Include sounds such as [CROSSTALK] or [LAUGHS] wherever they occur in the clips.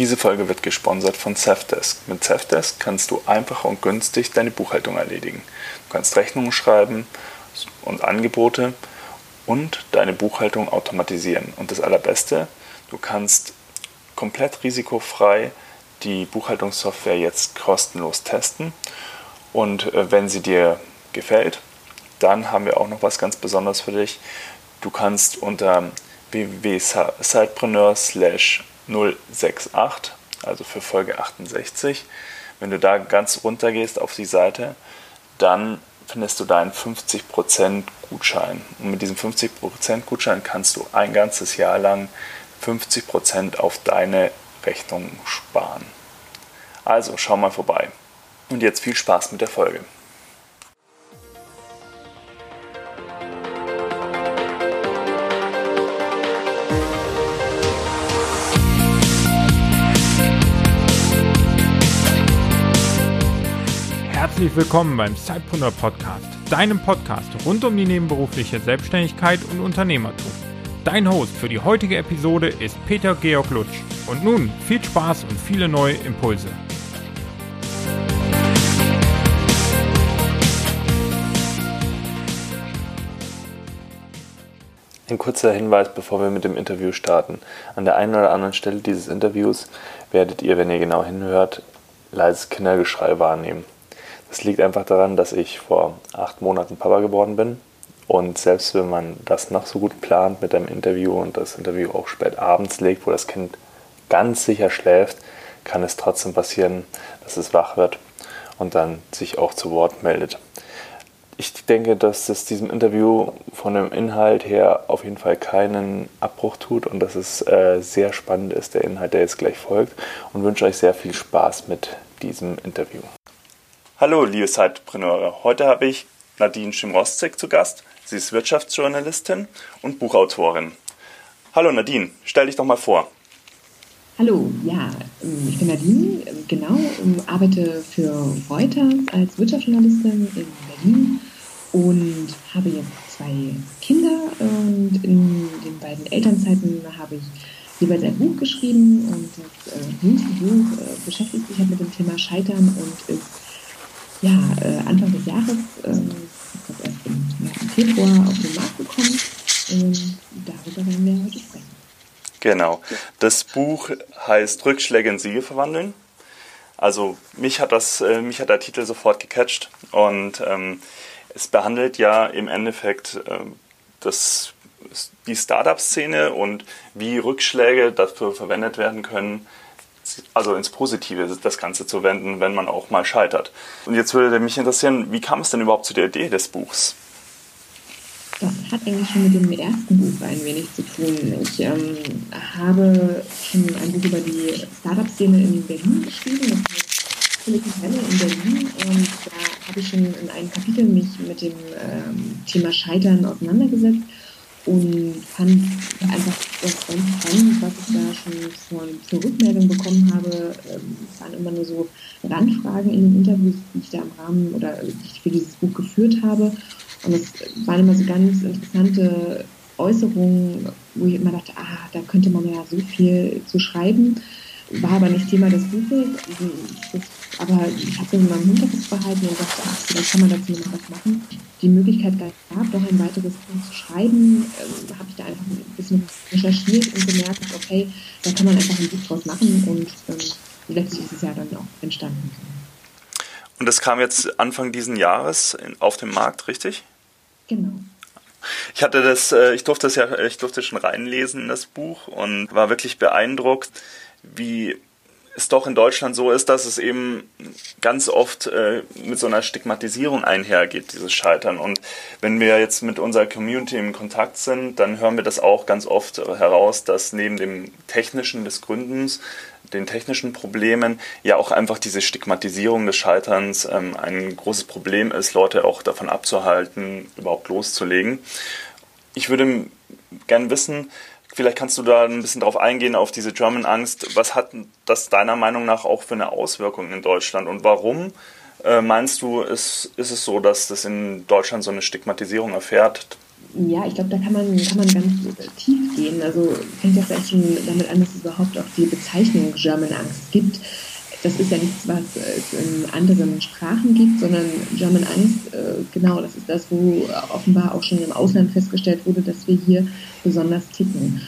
Diese Folge wird gesponsert von Safdesk. Mit Safdesk kannst du einfach und günstig deine Buchhaltung erledigen. Du kannst Rechnungen schreiben und Angebote und deine Buchhaltung automatisieren. Und das Allerbeste, du kannst komplett risikofrei die Buchhaltungssoftware jetzt kostenlos testen. Und äh, wenn sie dir gefällt, dann haben wir auch noch was ganz Besonderes für dich. Du kannst unter www.sidepreneur 068, also für Folge 68. Wenn du da ganz runter gehst auf die Seite, dann findest du deinen 50% Gutschein. Und mit diesem 50% Gutschein kannst du ein ganzes Jahr lang 50% auf deine Rechnung sparen. Also schau mal vorbei. Und jetzt viel Spaß mit der Folge. Herzlich willkommen beim Sidepreneur Podcast, deinem Podcast rund um die nebenberufliche Selbstständigkeit und Unternehmertum. Dein Host für die heutige Episode ist Peter Georg Lutsch. Und nun viel Spaß und viele neue Impulse. Ein kurzer Hinweis, bevor wir mit dem Interview starten. An der einen oder anderen Stelle dieses Interviews werdet ihr, wenn ihr genau hinhört, leises Kindergeschrei wahrnehmen. Das liegt einfach daran, dass ich vor acht Monaten Papa geworden bin. Und selbst wenn man das noch so gut plant mit einem Interview und das Interview auch spät abends legt, wo das Kind ganz sicher schläft, kann es trotzdem passieren, dass es wach wird und dann sich auch zu Wort meldet. Ich denke, dass es diesem Interview von dem Inhalt her auf jeden Fall keinen Abbruch tut und dass es äh, sehr spannend ist, der Inhalt, der jetzt gleich folgt und wünsche euch sehr viel Spaß mit diesem Interview. Hallo, liebe Zeitpreneure. Heute habe ich Nadine Schimrostzek zu Gast. Sie ist Wirtschaftsjournalistin und Buchautorin. Hallo Nadine, stell dich doch mal vor. Hallo, ja, ähm, ich bin Nadine, ähm, genau, ähm, arbeite für Reuters als Wirtschaftsjournalistin in Berlin und habe jetzt zwei Kinder und in den beiden Elternzeiten habe ich jeweils ein Buch geschrieben und das äh, jüngste Buch äh, beschäftigt sich halt mit dem Thema Scheitern und ist ja, äh, Anfang des Jahres, ähm, ist erst im, im, Februar auf den Markt gekommen. Ähm, darüber werden wir heute sprechen. Genau. Das Buch heißt Rückschläge in Siege verwandeln. Also mich hat das, äh, mich hat der Titel sofort gecatcht und ähm, es behandelt ja im Endeffekt äh, das, die Startup-Szene und wie Rückschläge dafür verwendet werden können, also ins Positive das Ganze zu wenden, wenn man auch mal scheitert. Und jetzt würde mich interessieren, wie kam es denn überhaupt zu der Idee des Buchs? Das hat eigentlich schon mit dem ersten Buch ein wenig zu tun. Ich ähm, habe schon ein Buch über die Startup-Szene in Berlin geschrieben, das heißt Silicon Valley in Berlin. Und da habe ich schon in einem Kapitel mich mit dem ähm, Thema Scheitern auseinandergesetzt und fand einfach das ganz spannend, was ich da schon von, für Rückmeldung bekommen habe. Ähm, es waren immer nur so Randfragen in den Interviews, die ich da im Rahmen oder die ich für dieses Buch geführt habe. Und es waren immer so ganz interessante Äußerungen, wo ich immer dachte, ah, da könnte man ja so viel zu schreiben. War aber nicht Thema des Buches. Aber ich habe das in meinem Hinterkopf behalten und dachte, ach, vielleicht kann man dazu noch was machen. Die Möglichkeit gab, noch ein weiteres Buch zu schreiben, ähm, habe ich da einfach ein bisschen recherchiert und gemerkt, okay, da kann man einfach ein Buch draus machen und ähm, letztlich ist es ja dann auch entstanden. Und das kam jetzt Anfang diesen Jahres auf den Markt, richtig? Genau. Ich hatte das, äh, ich durfte das ja, ich durfte schon reinlesen in das Buch und war wirklich beeindruckt, wie es doch in Deutschland so ist, dass es eben ganz oft äh, mit so einer Stigmatisierung einhergeht, dieses Scheitern. Und wenn wir jetzt mit unserer Community in Kontakt sind, dann hören wir das auch ganz oft heraus, dass neben dem Technischen des Gründens, den technischen Problemen, ja auch einfach diese Stigmatisierung des Scheiterns ähm, ein großes Problem ist, Leute auch davon abzuhalten, überhaupt loszulegen. Ich würde gerne wissen, Vielleicht kannst du da ein bisschen drauf eingehen, auf diese German Angst. Was hat das deiner Meinung nach auch für eine Auswirkung in Deutschland und warum äh, meinst du, ist, ist es so, dass das in Deutschland so eine Stigmatisierung erfährt? Ja, ich glaube, da kann man, kann man ganz tief gehen. Also fängt ja vielleicht schon damit an, dass es überhaupt auch die Bezeichnung German Angst gibt. Das ist ja nichts, was es in anderen Sprachen gibt, sondern German Angst, äh, genau, das ist das, wo offenbar auch schon im Ausland festgestellt wurde, dass wir hier besonders ticken.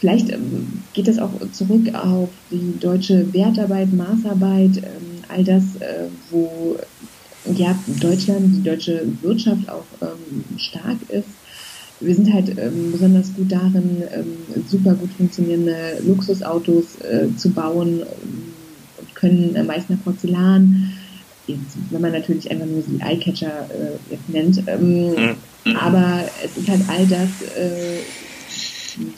Vielleicht ähm, geht das auch zurück auf die deutsche Wertarbeit, Maßarbeit, ähm, all das, äh, wo ja, Deutschland, die deutsche Wirtschaft auch ähm, stark ist wir sind halt ähm, besonders gut darin, ähm, super gut funktionierende Luxusautos äh, zu bauen können äh, meist nach Porzellan, jetzt, wenn man natürlich einfach nur die Eyecatcher äh, jetzt nennt. Ähm, mhm. Aber es ist halt all das, äh,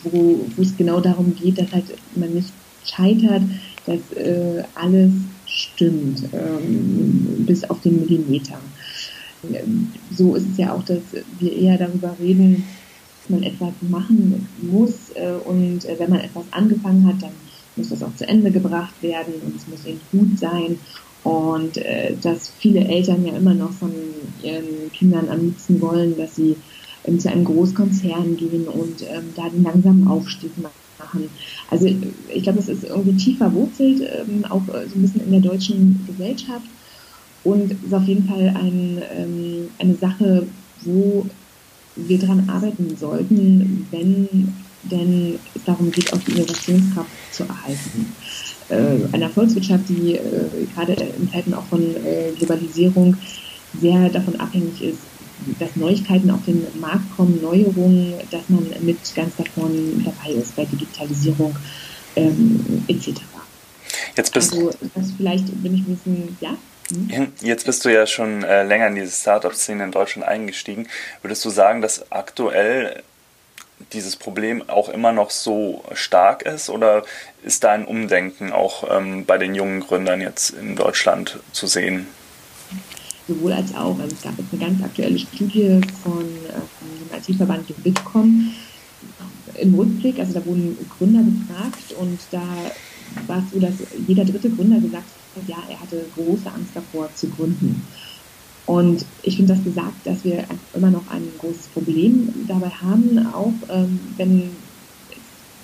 wo, wo es genau darum geht, dass halt man nicht scheitert, dass äh, alles stimmt, ähm, bis auf den Millimeter so ist es ja auch, dass wir eher darüber reden, dass man etwas machen muss äh, und äh, wenn man etwas angefangen hat, dann muss das auch zu Ende gebracht werden und es muss eben gut sein und äh, dass viele Eltern ja immer noch von ihren Kindern am liebsten wollen, dass sie ähm, zu einem Großkonzern gehen und ähm, da den langsamen Aufstieg machen. Also ich glaube, das ist irgendwie tief verwurzelt, ähm, auch so ein bisschen in der deutschen Gesellschaft und ist auf jeden Fall ein, ähm, eine Sache, wo wir daran arbeiten sollten, wenn denn es darum geht, auch die Innovationskraft zu erhalten. Äh, einer Volkswirtschaft, die äh, gerade in Zeiten auch von äh, Globalisierung sehr davon abhängig ist, dass Neuigkeiten auf den Markt kommen, Neuerungen, dass man mit ganz davon dabei ist bei Digitalisierung ähm, etc. Jetzt bist also das vielleicht bin ich ein bisschen, ja? Mhm. Jetzt bist du ja schon äh, länger in diese Startup-Szene in Deutschland eingestiegen. Würdest du sagen, dass aktuell dieses Problem auch immer noch so stark ist oder ist da ein Umdenken auch ähm, bei den jungen Gründern jetzt in Deutschland zu sehen? Sowohl als auch. Also es gab jetzt eine ganz aktuelle Studie von äh, dem IT-Verband Bitkom im Rückblick. Also da wurden Gründer befragt und da war es so, dass jeder dritte Gründer gesagt ja, er hatte große Angst davor zu gründen. Und ich finde das gesagt, dass wir immer noch ein großes Problem dabei haben, auch ähm, wenn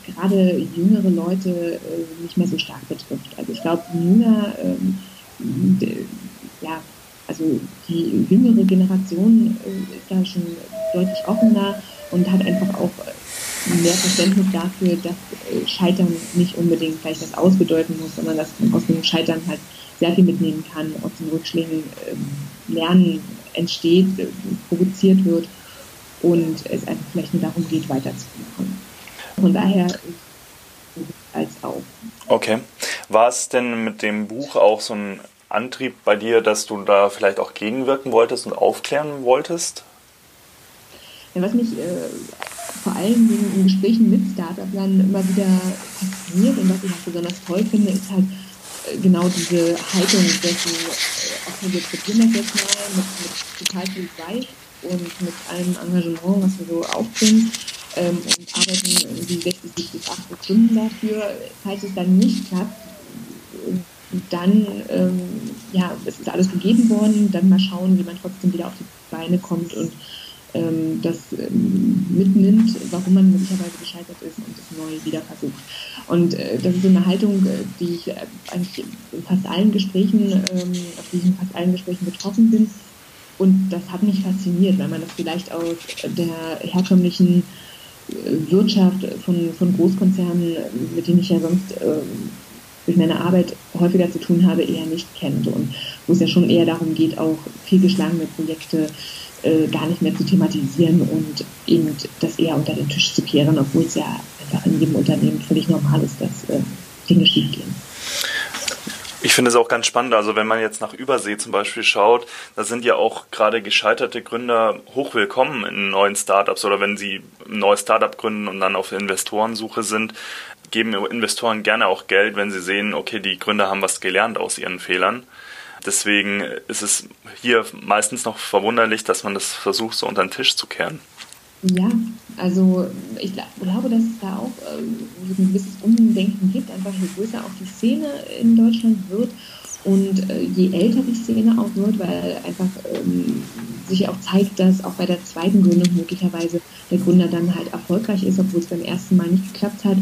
gerade jüngere Leute äh, nicht mehr so stark betrifft. Also ich glaube, jünger, ähm, ja, also die jüngere Generation äh, ist da schon deutlich offener und hat einfach auch mehr Verständnis dafür, dass äh, Scheitern nicht unbedingt gleich das Ausbedeuten muss, sondern dass man aus dem Scheitern halt sehr viel mitnehmen kann, aus den Rückschlägen äh, Lernen entsteht, äh, provoziert wird und es einfach vielleicht nur darum geht, weiterzumachen. Von daher als auch. Okay. War es denn mit dem Buch auch so ein Antrieb bei dir, dass du da vielleicht auch gegenwirken wolltest und aufklären wolltest? Ja, was mich äh, vor allem in Gesprächen mit Startup-Lern immer wieder fasziniert und was ich auch besonders toll finde, ist halt genau diese Haltung dessen, äh, okay, wir probieren das jetzt mal mit, mit total viel Zeit und mit allem Engagement, was wir so aufbringen ähm, und arbeiten irgendwie 60, 70, 80 Stunden dafür. Falls es dann nicht klappt, dann, ähm, ja, es ist alles gegeben worden, dann mal schauen, wie man trotzdem wieder auf die Beine kommt und ähm, das ähm, mitnimmt, warum man möglicherweise gescheitert ist und es neu wieder versucht. Und äh, das ist so eine Haltung, äh, die ich äh, eigentlich in fast allen Gesprächen, ähm, auf die ich in fast allen Gesprächen betroffen bin. Und das hat mich fasziniert, weil man das vielleicht aus der herkömmlichen äh, Wirtschaft von, von Großkonzernen, mit denen ich ja sonst äh, durch meine Arbeit häufiger zu tun habe, eher nicht kennt. Und wo es ja schon eher darum geht, auch fehlgeschlagene Projekte äh, gar nicht mehr zu thematisieren und eben das eher unter den Tisch zu kehren, obwohl es ja einfach in jedem Unternehmen völlig normal ist, dass äh, Dinge schiefgehen. Ich finde es auch ganz spannend. Also wenn man jetzt nach Übersee zum Beispiel schaut, da sind ja auch gerade gescheiterte Gründer hochwillkommen in neuen Startups oder wenn sie ein neues Startup gründen und dann auf Investorensuche sind, geben Investoren gerne auch Geld, wenn sie sehen, okay, die Gründer haben was gelernt aus ihren Fehlern. Deswegen ist es hier meistens noch verwunderlich, dass man das versucht, so unter den Tisch zu kehren. Ja, also ich glaube, dass es da auch äh, ein gewisses Umdenken gibt, einfach je größer auch die Szene in Deutschland wird und äh, je älter die Szene auch wird, weil einfach ähm, sich auch zeigt, dass auch bei der zweiten Gründung möglicherweise der Gründer dann halt erfolgreich ist, obwohl es beim ersten Mal nicht geklappt hat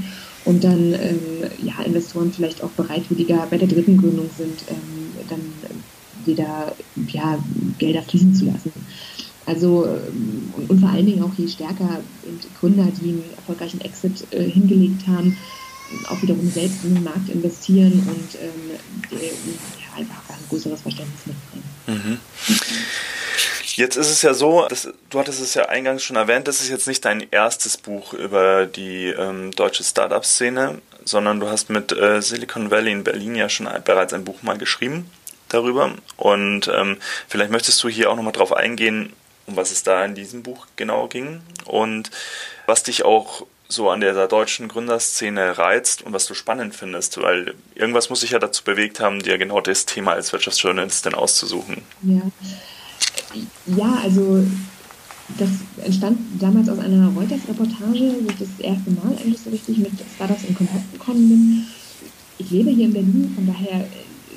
und dann ähm, ja, Investoren vielleicht auch bereitwilliger bei der dritten Gründung sind, ähm, dann wieder ja, Gelder fließen zu lassen. Also ähm, und, vor allen Dingen auch je stärker Gründer, die einen erfolgreichen Exit äh, hingelegt haben, auch wiederum selbst in den Markt investieren und ähm, die, ja, einfach ein größeres Verständnis mitbringen. Mhm. Jetzt ist es ja so, dass, du hattest es ja eingangs schon erwähnt, das ist jetzt nicht dein erstes Buch über die ähm, deutsche Startup-Szene, sondern du hast mit äh, Silicon Valley in Berlin ja schon bereits ein Buch mal geschrieben darüber. Und ähm, vielleicht möchtest du hier auch nochmal drauf eingehen, um was es da in diesem Buch genau ging und was dich auch so an der deutschen Gründerszene reizt und was du spannend findest, weil irgendwas muss sich ja dazu bewegt haben, dir genau das Thema als Wirtschaftsjournalistin auszusuchen. Ja, ja also das entstand damals aus einer Reuters-Reportage, wo ich das erste Mal eigentlich so richtig mit Startups in Kontakt gekommen bin. Ich lebe hier in Berlin, von daher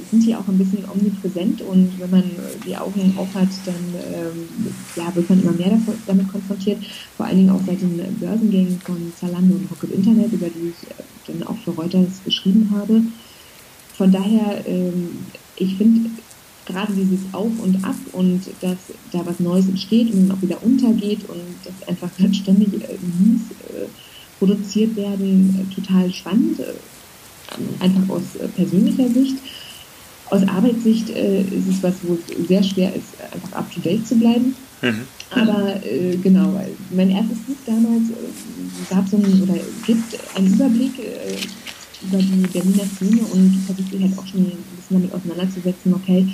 sind hier auch ein bisschen omnipräsent und wenn man die Augen auf hat, dann ähm, ja, wird man immer mehr damit konfrontiert. Vor allen Dingen auch seit den Börsengängen von Zalando und Rocket Internet, über die ich äh, dann auch für Reuters geschrieben habe. Von daher, ähm, ich finde gerade dieses Auf und Ab und dass da was Neues entsteht und auch wieder untergeht und dass einfach ständig äh, News äh, produziert werden, äh, total spannend, äh, einfach aus äh, persönlicher Sicht. Aus Arbeitssicht äh, ist es was, wo es sehr schwer ist, einfach up to date zu bleiben. Mhm. Aber äh, genau, mein erstes Buch damals äh, gab so einen, oder gibt einen Überblick äh, über die Berliner Szene und versucht sich halt auch schon ein bisschen damit auseinanderzusetzen, okay,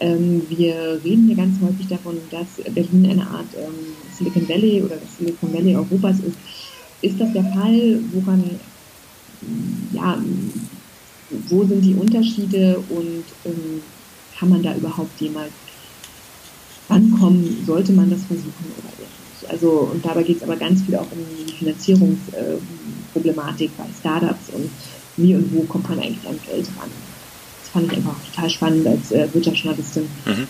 ähm, wir reden hier ganz häufig davon, dass Berlin eine Art ähm, Silicon Valley oder das Silicon Valley Europas ist. Ist das der Fall? Woran, ja, wo sind die Unterschiede und ähm, kann man da überhaupt jemals rankommen? Sollte man das versuchen oder nicht? Also, und dabei geht es aber ganz viel auch um die Finanzierungsproblematik bei Startups und wie und wo kommt man eigentlich an Geld ran? Das fand ich einfach total spannend als äh, Wirtschaftsjournalistin, mhm.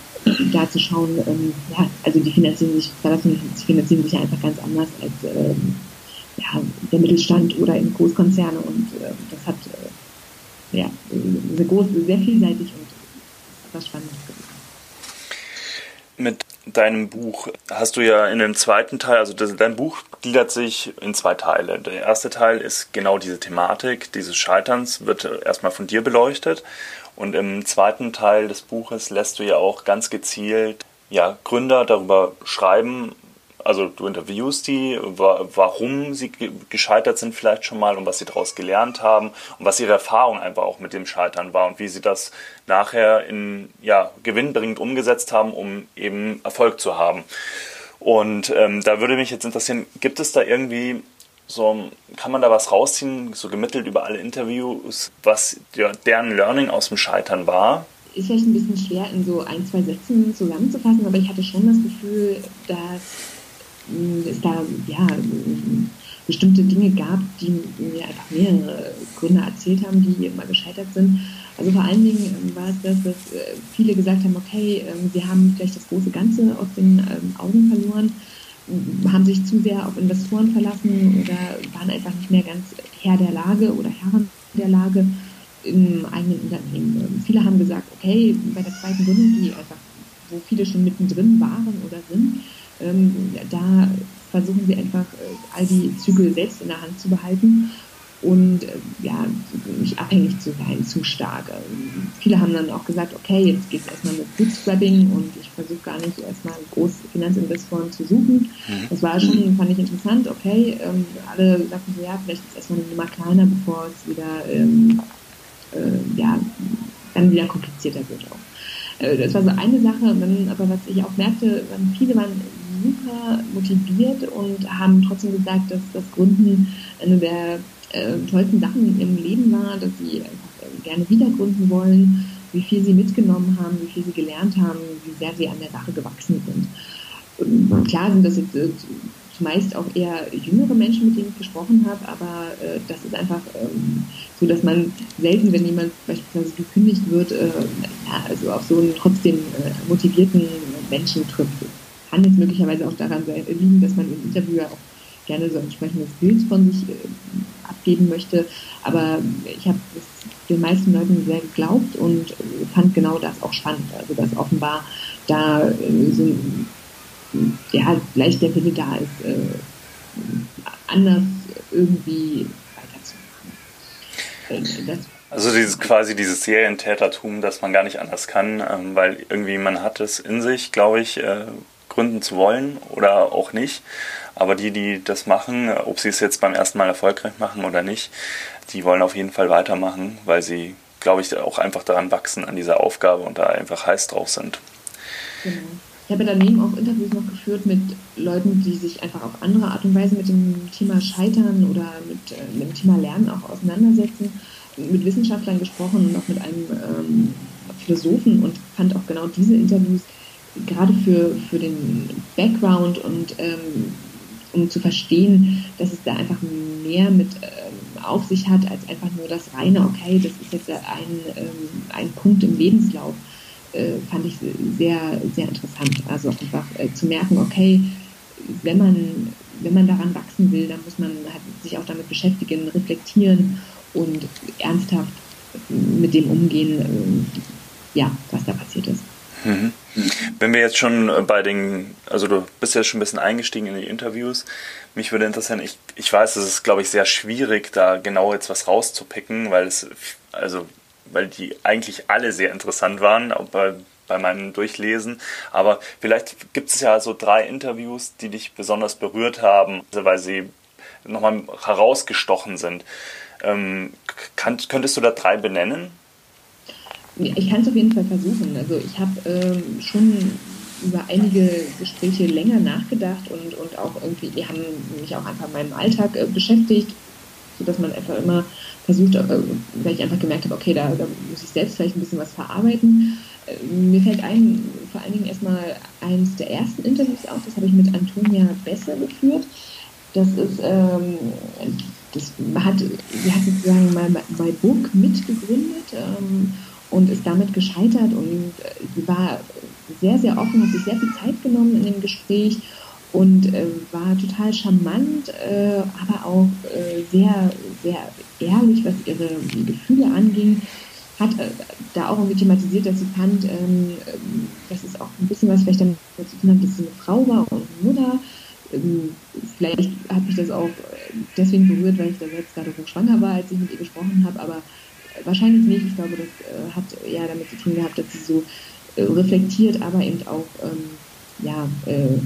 da zu schauen, ähm, ja, also die finanzieren sich, Startups finanzieren sich einfach ganz anders als ähm, ja, der Mittelstand oder in Großkonzerne und äh, das hat äh, ja, sehr groß, sehr vielseitig und was Spannendes gewesen. Mit deinem Buch hast du ja in dem zweiten Teil, also das, dein Buch gliedert sich in zwei Teile. Der erste Teil ist genau diese Thematik dieses Scheiterns, wird erstmal von dir beleuchtet. Und im zweiten Teil des Buches lässt du ja auch ganz gezielt ja, Gründer darüber schreiben, also du interviewst die, warum sie gescheitert sind vielleicht schon mal und was sie daraus gelernt haben und was ihre Erfahrung einfach auch mit dem Scheitern war und wie sie das nachher in ja, gewinnbringend umgesetzt haben, um eben Erfolg zu haben. Und ähm, da würde mich jetzt interessieren, gibt es da irgendwie so, kann man da was rausziehen, so gemittelt über alle Interviews, was ja, deren Learning aus dem Scheitern war? Ist vielleicht ein bisschen schwer in so ein, zwei Sätzen zusammenzufassen, aber ich hatte schon das Gefühl, dass es da ja, bestimmte Dinge gab, die mir einfach mehrere Gründer erzählt haben, die immer gescheitert sind. Also vor allen Dingen ähm, war es das, dass äh, viele gesagt haben, okay, ähm, sie haben vielleicht das große Ganze aus den ähm, Augen verloren, haben sich zu sehr auf Investoren verlassen oder waren einfach nicht mehr ganz Herr der Lage oder Herren der Lage im eigenen Unternehmen. Viele haben gesagt, okay, bei der zweiten Gründung, die einfach, wo viele schon mittendrin waren oder sind, ähm, da versuchen wir einfach äh, all die Zügel selbst in der Hand zu behalten und äh, ja, nicht abhängig zu sein, zu stark. Ähm, viele haben dann auch gesagt, okay, jetzt geht es erstmal mit Bootstrapping und ich versuche gar nicht erstmal groß Finanzinvestoren zu suchen. Mhm. Das war schon, fand ich interessant, okay. Ähm, alle sagten so, ja, vielleicht ist erstmal eine Nummer kleiner, bevor es wieder, ähm, äh, ja, dann wieder komplizierter wird auch. Äh, das war so eine Sache, aber was ich auch merkte, viele waren super motiviert und haben trotzdem gesagt, dass das Gründen eine der äh, tollsten Sachen in ihrem Leben war, dass sie einfach äh, gerne wieder gründen wollen, wie viel sie mitgenommen haben, wie viel sie gelernt haben, wie sehr sie an der Sache gewachsen sind. Und klar sind das jetzt äh, zumeist auch eher jüngere Menschen, mit denen ich gesprochen habe, aber äh, das ist einfach ähm, so, dass man selten, wenn jemand beispielsweise gekündigt wird, äh, ja, also auf so einen trotzdem äh, motivierten Menschen trifft. Kann jetzt möglicherweise auch daran liegen, dass man im Interview auch gerne so ein entsprechendes Bild von sich äh, abgeben möchte. Aber ich habe den meisten Leuten sehr geglaubt und fand genau das auch spannend. Also dass offenbar da äh, so ja, vielleicht der Wille da ist, äh, anders irgendwie weiterzumachen. Das also dieses quasi dieses Serientätertum, dass man gar nicht anders kann, ähm, weil irgendwie man hat es in sich, glaube ich, äh, gründen zu wollen oder auch nicht. Aber die, die das machen, ob sie es jetzt beim ersten Mal erfolgreich machen oder nicht, die wollen auf jeden Fall weitermachen, weil sie, glaube ich, auch einfach daran wachsen an dieser Aufgabe und da einfach heiß drauf sind. Genau. Ich habe daneben auch Interviews noch geführt mit Leuten, die sich einfach auf andere Art und Weise mit dem Thema Scheitern oder mit, äh, mit dem Thema Lernen auch auseinandersetzen, mit Wissenschaftlern gesprochen und auch mit einem ähm, Philosophen und fand auch genau diese Interviews gerade für, für den Background und ähm, um zu verstehen, dass es da einfach mehr mit ähm, auf sich hat, als einfach nur das reine, okay, das ist jetzt ein, ähm, ein Punkt im Lebenslauf, äh, fand ich sehr, sehr interessant. Also einfach äh, zu merken, okay, wenn man, wenn man daran wachsen will, dann muss man halt sich auch damit beschäftigen, reflektieren und ernsthaft mit dem umgehen, äh, ja, was da passiert ist. Wenn wir jetzt schon äh, bei den, also du bist ja schon ein bisschen eingestiegen in die Interviews, mich würde interessieren, ich, ich weiß, es ist, glaube ich, sehr schwierig, da genau jetzt was rauszupicken, weil es, also, weil die eigentlich alle sehr interessant waren, auch bei, bei meinem Durchlesen. Aber vielleicht gibt es ja so drei Interviews, die dich besonders berührt haben, weil sie nochmal herausgestochen sind. Ähm, kann, könntest du da drei benennen? Ich kann es auf jeden Fall versuchen. Also ich habe ähm, schon über einige Gespräche länger nachgedacht und, und auch irgendwie, die haben mich auch einfach in meinem Alltag äh, beschäftigt, sodass man einfach immer versucht, äh, weil ich einfach gemerkt habe, okay, da, da, muss ich selbst vielleicht ein bisschen was verarbeiten. Äh, mir fällt ein, vor allen Dingen erstmal eines der ersten Interviews auf, das habe ich mit Antonia Besse geführt. Das ist, ähm, das hat, sie hat sozusagen mal My Book mitgegründet. Ähm, und ist damit gescheitert und äh, sie war sehr, sehr offen, hat sich sehr viel Zeit genommen in dem Gespräch und äh, war total charmant, äh, aber auch äh, sehr, sehr ehrlich, was ihre Gefühle anging. Hat äh, da auch irgendwie thematisiert, dass sie fand, ähm, dass es auch ein bisschen was vielleicht damit zu tun hat, dass sie eine Frau war und eine Mutter. Ähm, vielleicht hat mich das auch deswegen berührt, weil ich da selbst gerade schwanger war, als ich mit ihr gesprochen habe, aber wahrscheinlich nicht. Ich glaube, das äh, hat eher damit zu tun gehabt, dass sie so äh, reflektiert, aber eben auch ähm, ja, äh,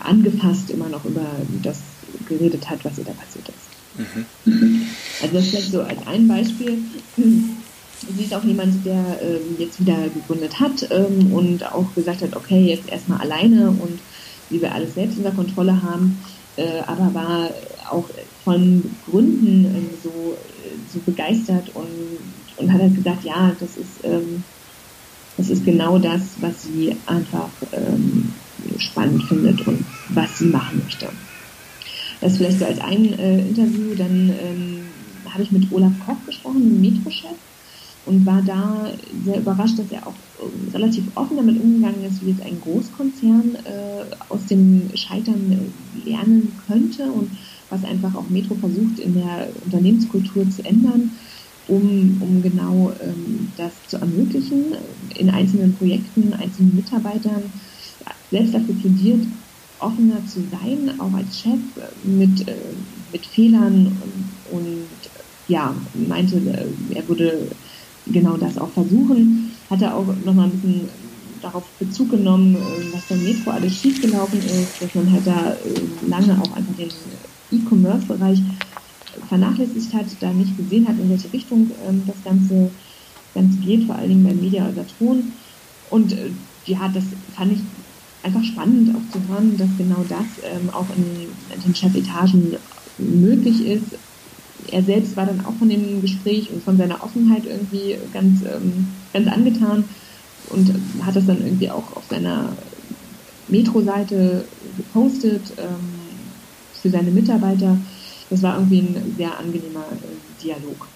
angepasst immer noch über das geredet hat, was ihr da passiert ist. Mhm. Also das vielleicht so als ein Beispiel. [CLEARS THROAT] Sie ist auch jemand, der ähm, jetzt wieder gegründet hat ähm, und auch gesagt hat, okay, jetzt erstmal alleine und wie wir alles selbst unter Kontrolle haben, äh, aber war auch von Gründen ähm, so so begeistert und, und hat halt gesagt, ja, das ist, ähm, das ist genau das, was sie einfach ähm, spannend findet und was sie machen möchte. Das vielleicht so als ein äh, Interview, dann ähm, habe ich mit Olaf Koch gesprochen, dem Metro-Chef, und war da sehr überrascht, dass er auch äh, relativ offen damit umgegangen ist, wie jetzt ein Großkonzern äh, aus dem Scheitern äh, lernen könnte und was einfach auch Metro versucht in der Unternehmenskultur zu ändern, um, um genau ähm, das zu ermöglichen, in einzelnen Projekten, einzelnen Mitarbeitern selbst dafür plädiert, offener zu sein, auch als Chef mit, äh, mit Fehlern und, und ja, meinte, äh, er würde genau das auch versuchen, hat er auch nochmal ein bisschen darauf Bezug genommen, äh, was beim Metro alles schiefgelaufen ist, dass man halt da lange auch einfach den E-Commerce-Bereich vernachlässigt hat, da nicht gesehen hat, in welche Richtung ähm, das Ganze, Ganze geht, vor allen Dingen beim Media oder. Und äh, ja, das fand ich einfach spannend auch zu hören, dass genau das ähm, auch in, in den Chefetagen möglich ist. Er selbst war dann auch von dem Gespräch und von seiner Offenheit irgendwie ganz, ähm, ganz angetan und hat das dann irgendwie auch auf seiner Metro-Seite gepostet. Ähm, für seine Mitarbeiter. Das war irgendwie ein sehr angenehmer äh, Dialog.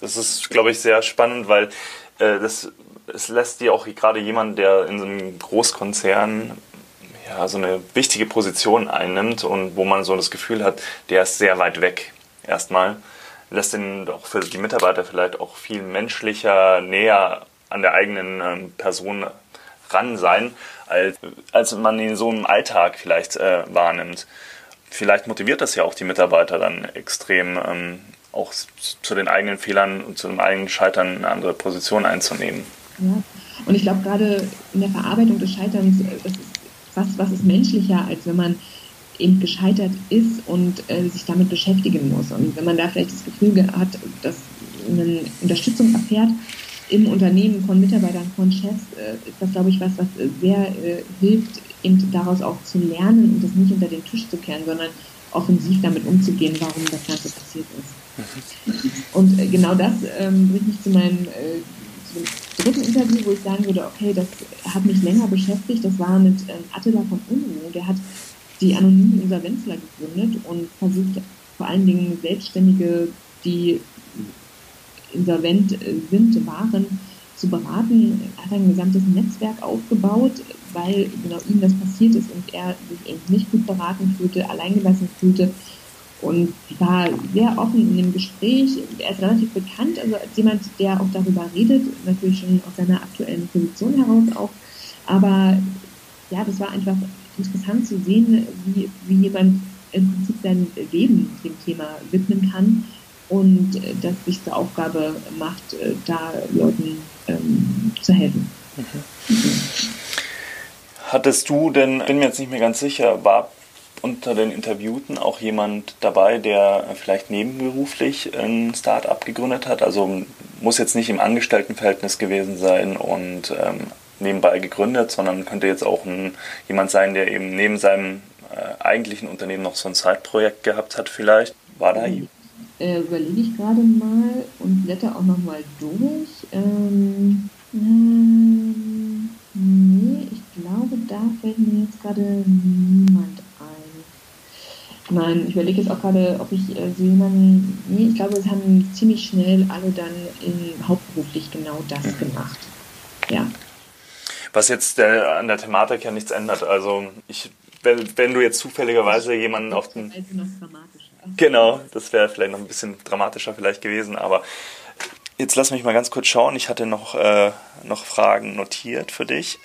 Das ist, glaube ich, sehr spannend, weil äh, das es lässt dir auch gerade jemand, der in so einem Großkonzern ja, so eine wichtige Position einnimmt und wo man so das Gefühl hat, der ist sehr weit weg erstmal, lässt ihn auch für die Mitarbeiter vielleicht auch viel menschlicher, näher an der eigenen ähm, Person ran sein, als, als man ihn so im Alltag vielleicht äh, wahrnimmt. Vielleicht motiviert das ja auch die Mitarbeiter dann extrem, ähm, auch zu den eigenen Fehlern und zu dem eigenen Scheitern eine andere Position einzunehmen. Ja. Und ich glaube, gerade in der Verarbeitung des Scheiterns, äh, das ist was, was ist menschlicher, als wenn man eben gescheitert ist und äh, sich damit beschäftigen muss. Und wenn man da vielleicht das Gefühl hat, dass eine Unterstützung erfährt im Unternehmen von Mitarbeitern, von Chefs, äh, ist das, glaube ich, was, was sehr äh, hilft, eben daraus auch zu lernen und das nicht unter den Tisch zu kehren, sondern offensiv damit umzugehen, warum das Ganze passiert ist. Mhm. Und äh, genau das ähm, bringt mich zu meinem äh, dritten Interview, wo ich sagen würde, okay, das hat mich länger beschäftigt, das war mit ähm, Attila von Unruh. Der hat die anonymen Insolvenzler gegründet und versucht vor allen Dingen Selbstständige, die insolvent äh, sind, waren, zu beraten. Er hat ein gesamtes Netzwerk aufgebaut, weil genau ihm das passiert ist und er sich eben nicht gut beraten fühlte, alleingelassen fühlte und war sehr offen in dem Gespräch. Er ist relativ bekannt, also als jemand, der auch darüber redet, natürlich schon aus seiner aktuellen Position heraus auch. Aber ja, das war einfach interessant zu sehen, wie, wie jemand im Prinzip sein Leben dem Thema widmen kann und das sich zur Aufgabe macht, da Leuten ähm, zu helfen. Mhm. Hattest du denn, bin mir jetzt nicht mehr ganz sicher, war unter den Interviewten auch jemand dabei, der vielleicht nebenberuflich ein Start-up gegründet hat? Also muss jetzt nicht im Angestelltenverhältnis gewesen sein und ähm, nebenbei gegründet, sondern könnte jetzt auch ein, jemand sein, der eben neben seinem äh, eigentlichen Unternehmen noch so ein Zeitprojekt gehabt hat vielleicht. War da mhm. Äh, Überlege ich gerade mal und blätter auch nochmal durch. Ähm, ähm, nee, ich glaube, da fällt mir jetzt gerade niemand Nein, ich überlege jetzt auch gerade, ob ich äh, so jemanden. Nee, ich glaube, es haben ziemlich schnell alle dann in, hauptberuflich genau das mhm. gemacht. Ja. Was jetzt der, an der Thematik ja nichts ändert. Also, ich, wenn, wenn du jetzt zufälligerweise jemanden auf den. Also noch dramatischer. Genau, das wäre vielleicht noch ein bisschen dramatischer vielleicht gewesen, aber. Jetzt lass mich mal ganz kurz schauen. Ich hatte noch, äh, noch Fragen notiert für dich.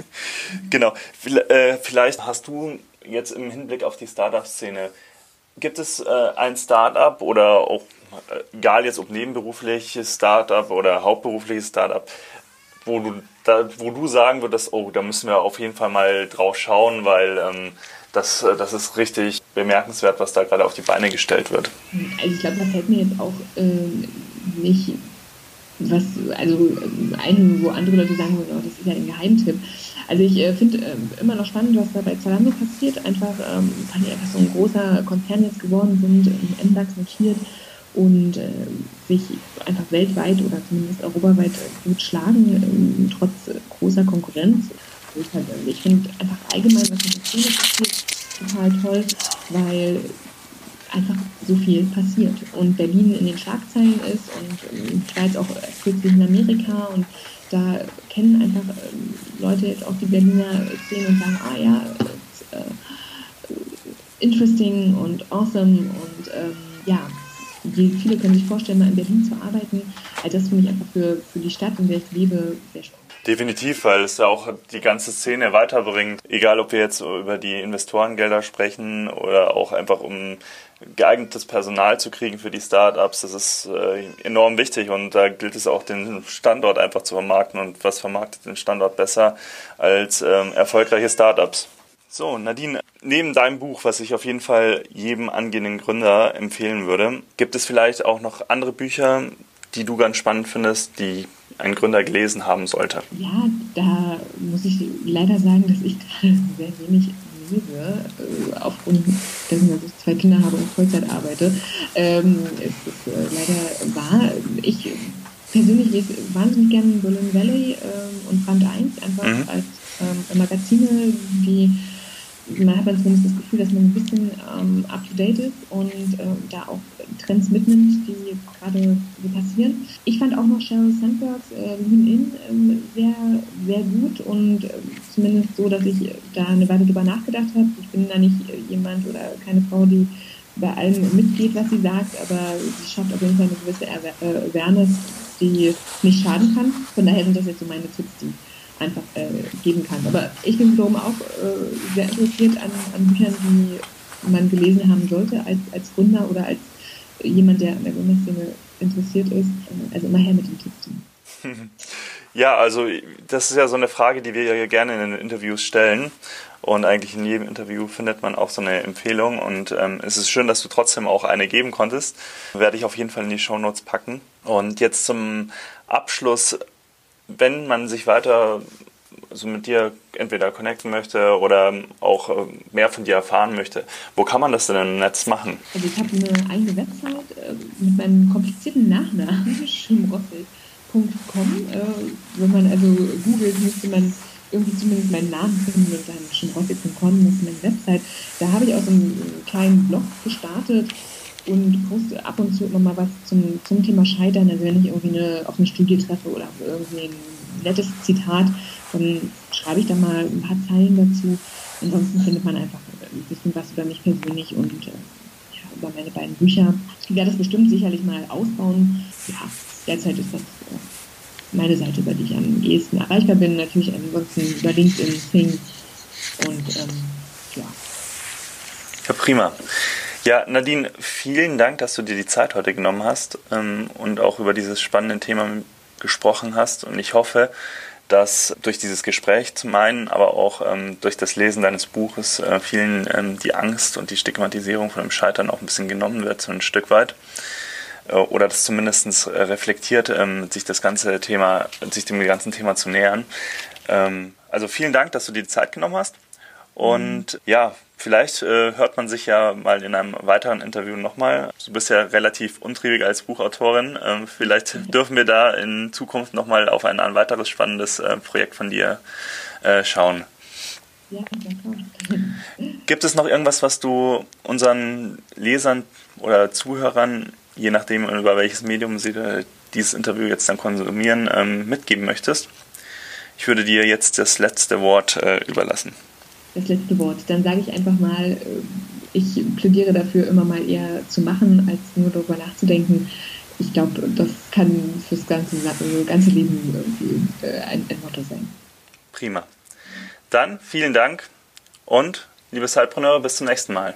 [LAUGHS] genau. Äh, vielleicht hast du jetzt im Hinblick auf die Startup-Szene, gibt es äh, ein Startup oder auch, egal jetzt ob nebenberufliches Startup oder hauptberufliches Startup, wo du, da, wo du sagen würdest, oh, da müssen wir auf jeden Fall mal drauf schauen, weil ähm, das, äh, das ist richtig bemerkenswert, was da gerade auf die Beine gestellt wird. Also ich glaube, da fällt mir jetzt auch äh, nicht was, also äh, ein, wo andere Leute sagen oh, das ist ja ein Geheimtipp. Also ich äh, finde äh, immer noch spannend, was da bei Zalando passiert. Einfach, ähm, weil die einfach so ein großer Konzern jetzt geworden sind, im MDAX notiert und äh, sich einfach weltweit oder zumindest europaweit gut schlagen, ähm, trotz großer Konkurrenz. Halt, ich finde einfach allgemein, was in der Szene passiert, total toll, weil einfach so viel passiert und Berlin in den Schlagzeilen ist und ich war jetzt auch kürzlich in Amerika und da kennen einfach ähm, Leute jetzt auch die Berliner Szene und sagen, ah ja, äh, interesting und awesome und ähm, ja, die, viele können sich vorstellen, mal in Berlin zu arbeiten. Also das finde ich einfach für, für die Stadt, in der ich lebe, sehr spannend. Definitiv, weil es ja auch die ganze Szene weiterbringt. Egal, ob wir jetzt über die Investorengelder sprechen oder auch einfach um geeignetes Personal zu kriegen für die Startups, das ist äh, enorm wichtig und da gilt es auch, den Standort einfach zu vermarkten und was vermarktet den Standort besser als ähm, erfolgreiche Startups. So, Nadine, neben deinem Buch, was ich auf jeden Fall jedem angehenden Gründer empfehlen würde, gibt es vielleicht auch noch andere Bücher, die du ganz spannend findest, die ein Gründer gelesen haben sollte? Ja, da muss ich leider sagen, dass ich [LAUGHS] gerade sehr wenig lese, äh, aufgrund dessen, dass ich zwei Kinder habe und Vollzeit arbeite. Ähm, es ist äh, leider wahr. Ich persönlich lese wahnsinnig gerne Berlin Valley ähm, und Brand 1, einfach mhm. als ähm, Magazine, die man hat man zumindest das Gefühl, dass man ein bisschen ähm, up-to-date ist und äh, da auch Trends mitnimmt, die gerade so passieren. Ich fand auch noch Sheryl Sandbergs äh, Lean In ähm, sehr, sehr gut und äh, zumindest so, dass ich da eine Weile drüber nachgedacht habe. Ich bin da nicht jemand oder keine Frau, die bei allem mitgeht, was sie sagt, aber sie schafft auf jeden Fall eine gewisse äh, Awareness, die nicht schaden kann. Von daher sind das jetzt so meine Tipps, die einfach äh, geben kann. Aber ich bin wiederum auch äh, sehr interessiert an, an, Büchern, die man gelesen haben sollte als, als Gründer oder als jemand, der an der Gründerszene interessiert ist. Also immer her mit dem Tipps. [LAUGHS] Ja, also das ist ja so eine Frage, die wir ja gerne in den Interviews stellen. Und eigentlich in jedem Interview findet man auch so eine Empfehlung. Und ähm, es ist schön, dass du trotzdem auch eine geben konntest. Werde ich auf jeden Fall in die Show Notes packen. Und jetzt zum Abschluss wenn man sich weiter so mit dir entweder connecten möchte oder auch äh, mehr von dir erfahren möchte, wo kann man das denn im Netz machen? Also ich habe eine eigene Website äh, mit meinem komplizierten Nachnamen, [LAUGHS] schimrossel.com. Äh, wenn man also googelt, müsste man irgendwie zumindest meinen Namen finden und dann schimrossel.com, das ist meine Website. Da habe ich auch so einen kleinen Blog gestartet, und poste ab und zu immer mal was zum, zum Thema Scheitern. Also wenn ich irgendwie eine, auf eine Studie treffe oder irgendwie ein nettes Zitat, dann schreibe ich da mal ein paar Zeilen dazu. Ansonsten findet man einfach ein bisschen was über mich persönlich und äh, ja, über meine beiden Bücher. Ich werde das bestimmt sicherlich mal ausbauen. Ja, derzeit ist das äh, meine Seite, über die ich am ehesten erreichbar bin. Natürlich ansonsten über LinkedIn, Thing und ähm, ja. Ja, prima. Ja, Nadine, vielen Dank, dass du dir die Zeit heute genommen hast ähm, und auch über dieses spannende Thema gesprochen hast. Und ich hoffe, dass durch dieses Gespräch zum einen, aber auch ähm, durch das Lesen deines Buches äh, vielen ähm, die Angst und die Stigmatisierung von dem Scheitern auch ein bisschen genommen wird, so ein Stück weit. Äh, oder das zumindest äh, reflektiert, ähm, sich das ganze Thema, sich dem ganzen Thema zu nähern. Ähm, also vielen Dank, dass du dir die Zeit genommen hast. Und mhm. ja, vielleicht äh, hört man sich ja mal in einem weiteren Interview nochmal. Du bist ja relativ untriebig als Buchautorin. Ähm, vielleicht [LAUGHS] dürfen wir da in Zukunft nochmal auf ein, ein weiteres spannendes äh, Projekt von dir äh, schauen. Ja, Gibt es noch irgendwas, was du unseren Lesern oder Zuhörern, je nachdem über welches Medium sie dieses Interview jetzt dann konsumieren, ähm, mitgeben möchtest? Ich würde dir jetzt das letzte Wort äh, überlassen das letzte Wort. Dann sage ich einfach mal, äh, ich plädiere dafür, immer mal eher zu machen, als nur darüber nachzudenken. Ich glaube, das kann fürs ganze, ganze Leben irgendwie äh, ein, ein Motto sein. Prima. Dann vielen Dank und liebe Sidepreneur, bis zum nächsten Mal.